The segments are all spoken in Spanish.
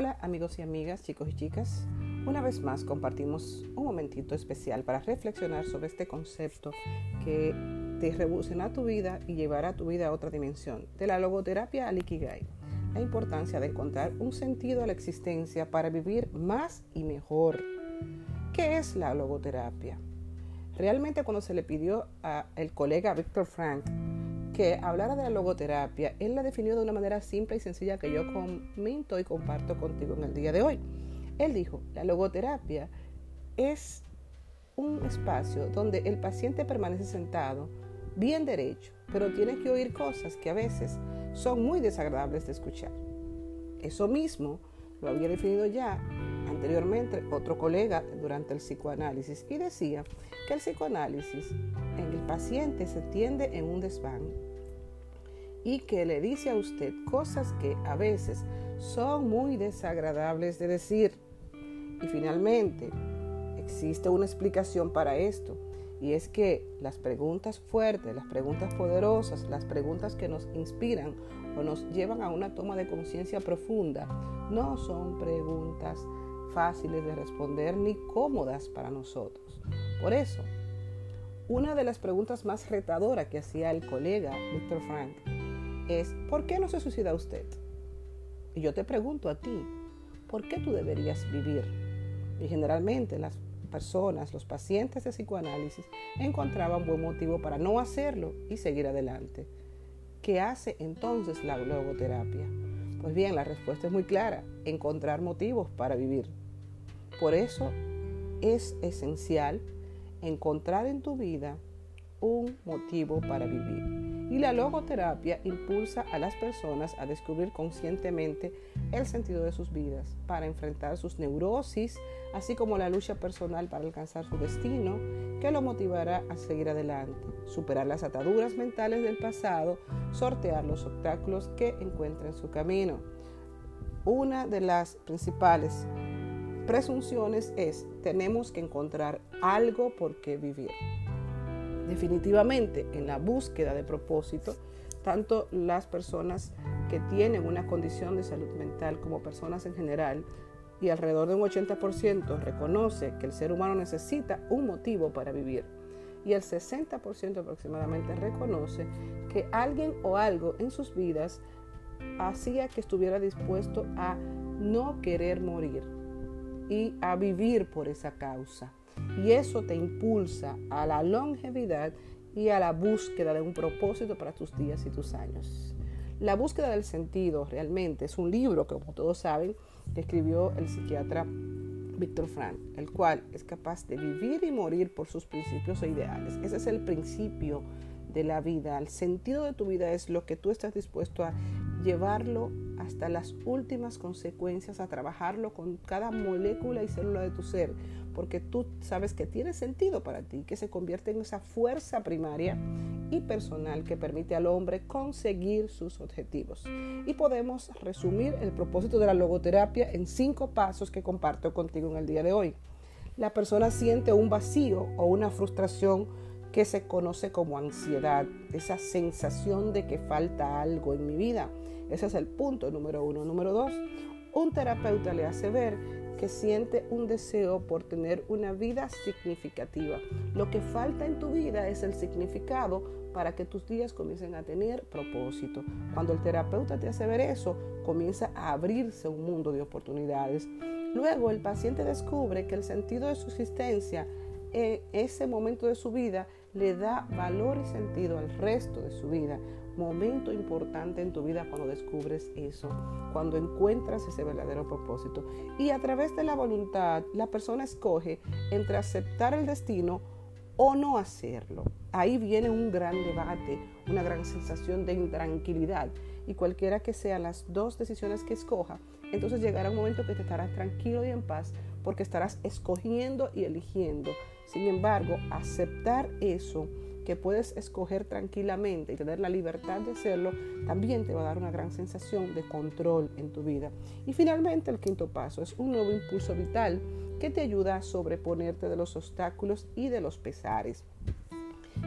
Hola amigos y amigas, chicos y chicas. Una vez más compartimos un momentito especial para reflexionar sobre este concepto que te revolucionará tu vida y llevará tu vida a otra dimensión, de la logoterapia al Ikigai. La importancia de encontrar un sentido a la existencia para vivir más y mejor. ¿Qué es la logoterapia? Realmente cuando se le pidió al colega Víctor Frank que hablara de la logoterapia, él la definió de una manera simple y sencilla que yo comento y comparto contigo en el día de hoy. Él dijo, la logoterapia es un espacio donde el paciente permanece sentado, bien derecho, pero tiene que oír cosas que a veces son muy desagradables de escuchar. Eso mismo lo había definido ya anteriormente otro colega durante el psicoanálisis y decía que el psicoanálisis en el paciente se tiende en un desván y que le dice a usted cosas que a veces son muy desagradables de decir. Y finalmente, existe una explicación para esto. Y es que las preguntas fuertes, las preguntas poderosas, las preguntas que nos inspiran o nos llevan a una toma de conciencia profunda, no son preguntas fáciles de responder ni cómodas para nosotros. Por eso, una de las preguntas más retadoras que hacía el colega Víctor Frank es, ¿por qué no se suicida usted? Y yo te pregunto a ti, ¿por qué tú deberías vivir? Y generalmente las personas, los pacientes de psicoanálisis, encontraban buen motivo para no hacerlo y seguir adelante. ¿Qué hace entonces la logoterapia? Pues bien, la respuesta es muy clara, encontrar motivos para vivir. Por eso es esencial encontrar en tu vida un motivo para vivir. Y la logoterapia impulsa a las personas a descubrir conscientemente el sentido de sus vidas, para enfrentar sus neurosis, así como la lucha personal para alcanzar su destino, que lo motivará a seguir adelante, superar las ataduras mentales del pasado, sortear los obstáculos que encuentra en su camino. Una de las principales presunciones es, tenemos que encontrar algo por qué vivir. Definitivamente, en la búsqueda de propósito, tanto las personas que tienen una condición de salud mental como personas en general, y alrededor de un 80% reconoce que el ser humano necesita un motivo para vivir. Y el 60% aproximadamente reconoce que alguien o algo en sus vidas hacía que estuviera dispuesto a no querer morir y a vivir por esa causa. Y eso te impulsa a la longevidad y a la búsqueda de un propósito para tus días y tus años. La búsqueda del sentido realmente es un libro que, como todos saben, escribió el psiquiatra Víctor Frank, el cual es capaz de vivir y morir por sus principios e ideales. Ese es el principio de la vida. El sentido de tu vida es lo que tú estás dispuesto a llevarlo hasta las últimas consecuencias, a trabajarlo con cada molécula y célula de tu ser, porque tú sabes que tiene sentido para ti, que se convierte en esa fuerza primaria y personal que permite al hombre conseguir sus objetivos. Y podemos resumir el propósito de la logoterapia en cinco pasos que comparto contigo en el día de hoy. La persona siente un vacío o una frustración que se conoce como ansiedad, esa sensación de que falta algo en mi vida. Ese es el punto número uno. Número dos, un terapeuta le hace ver que siente un deseo por tener una vida significativa. Lo que falta en tu vida es el significado para que tus días comiencen a tener propósito. Cuando el terapeuta te hace ver eso, comienza a abrirse un mundo de oportunidades. Luego el paciente descubre que el sentido de su existencia en ese momento de su vida le da valor y sentido al resto de su vida. Momento importante en tu vida cuando descubres eso, cuando encuentras ese verdadero propósito. Y a través de la voluntad, la persona escoge entre aceptar el destino o no hacerlo. Ahí viene un gran debate, una gran sensación de intranquilidad. Y cualquiera que sean las dos decisiones que escoja, entonces llegará un momento que te estarás tranquilo y en paz porque estarás escogiendo y eligiendo. Sin embargo, aceptar eso que puedes escoger tranquilamente y tener la libertad de hacerlo, también te va a dar una gran sensación de control en tu vida. Y finalmente el quinto paso es un nuevo impulso vital que te ayuda a sobreponerte de los obstáculos y de los pesares.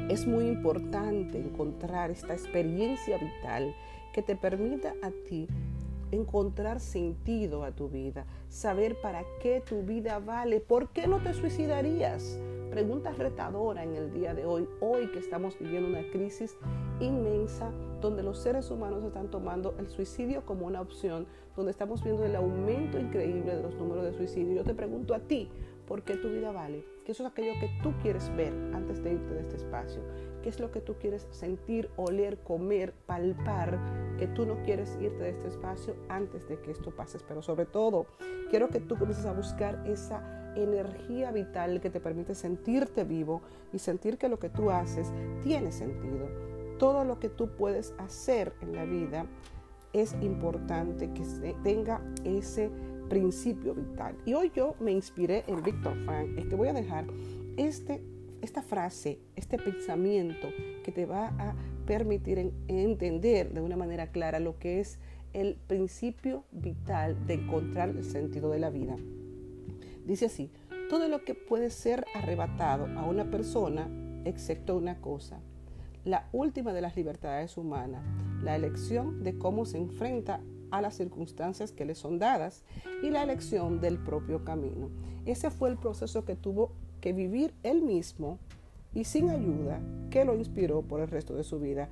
Es muy importante encontrar esta experiencia vital que te permita a ti encontrar sentido a tu vida, saber para qué tu vida vale, por qué no te suicidarías. Pregunta retadora en el día de hoy, hoy que estamos viviendo una crisis inmensa donde los seres humanos están tomando el suicidio como una opción, donde estamos viendo el aumento increíble de los números de suicidio. Yo te pregunto a ti, ¿por qué tu vida vale? ¿Qué es aquello que tú quieres ver antes de irte de este espacio? ¿Qué es lo que tú quieres sentir, oler, comer, palpar? Que tú no quieres irte de este espacio antes de que esto pase. Pero sobre todo, quiero que tú comiences a buscar esa energía vital que te permite sentirte vivo y sentir que lo que tú haces tiene sentido. Todo lo que tú puedes hacer en la vida es importante que tenga ese principio vital. Y hoy yo me inspiré en Víctor Frank. Que voy a dejar este esta frase, este pensamiento que te va a permitir entender de una manera clara lo que es el principio vital de encontrar el sentido de la vida. Dice así, todo lo que puede ser arrebatado a una persona, excepto una cosa, la última de las libertades humanas, la elección de cómo se enfrenta a las circunstancias que le son dadas y la elección del propio camino. Ese fue el proceso que tuvo que vivir él mismo y sin ayuda que lo inspiró por el resto de su vida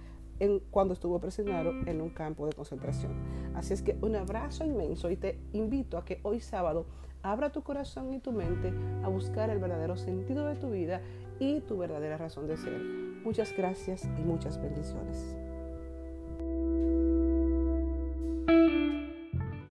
cuando estuvo prisionero en un campo de concentración. Así es que un abrazo inmenso y te invito a que hoy sábado abra tu corazón y tu mente a buscar el verdadero sentido de tu vida y tu verdadera razón de ser. Muchas gracias y muchas bendiciones.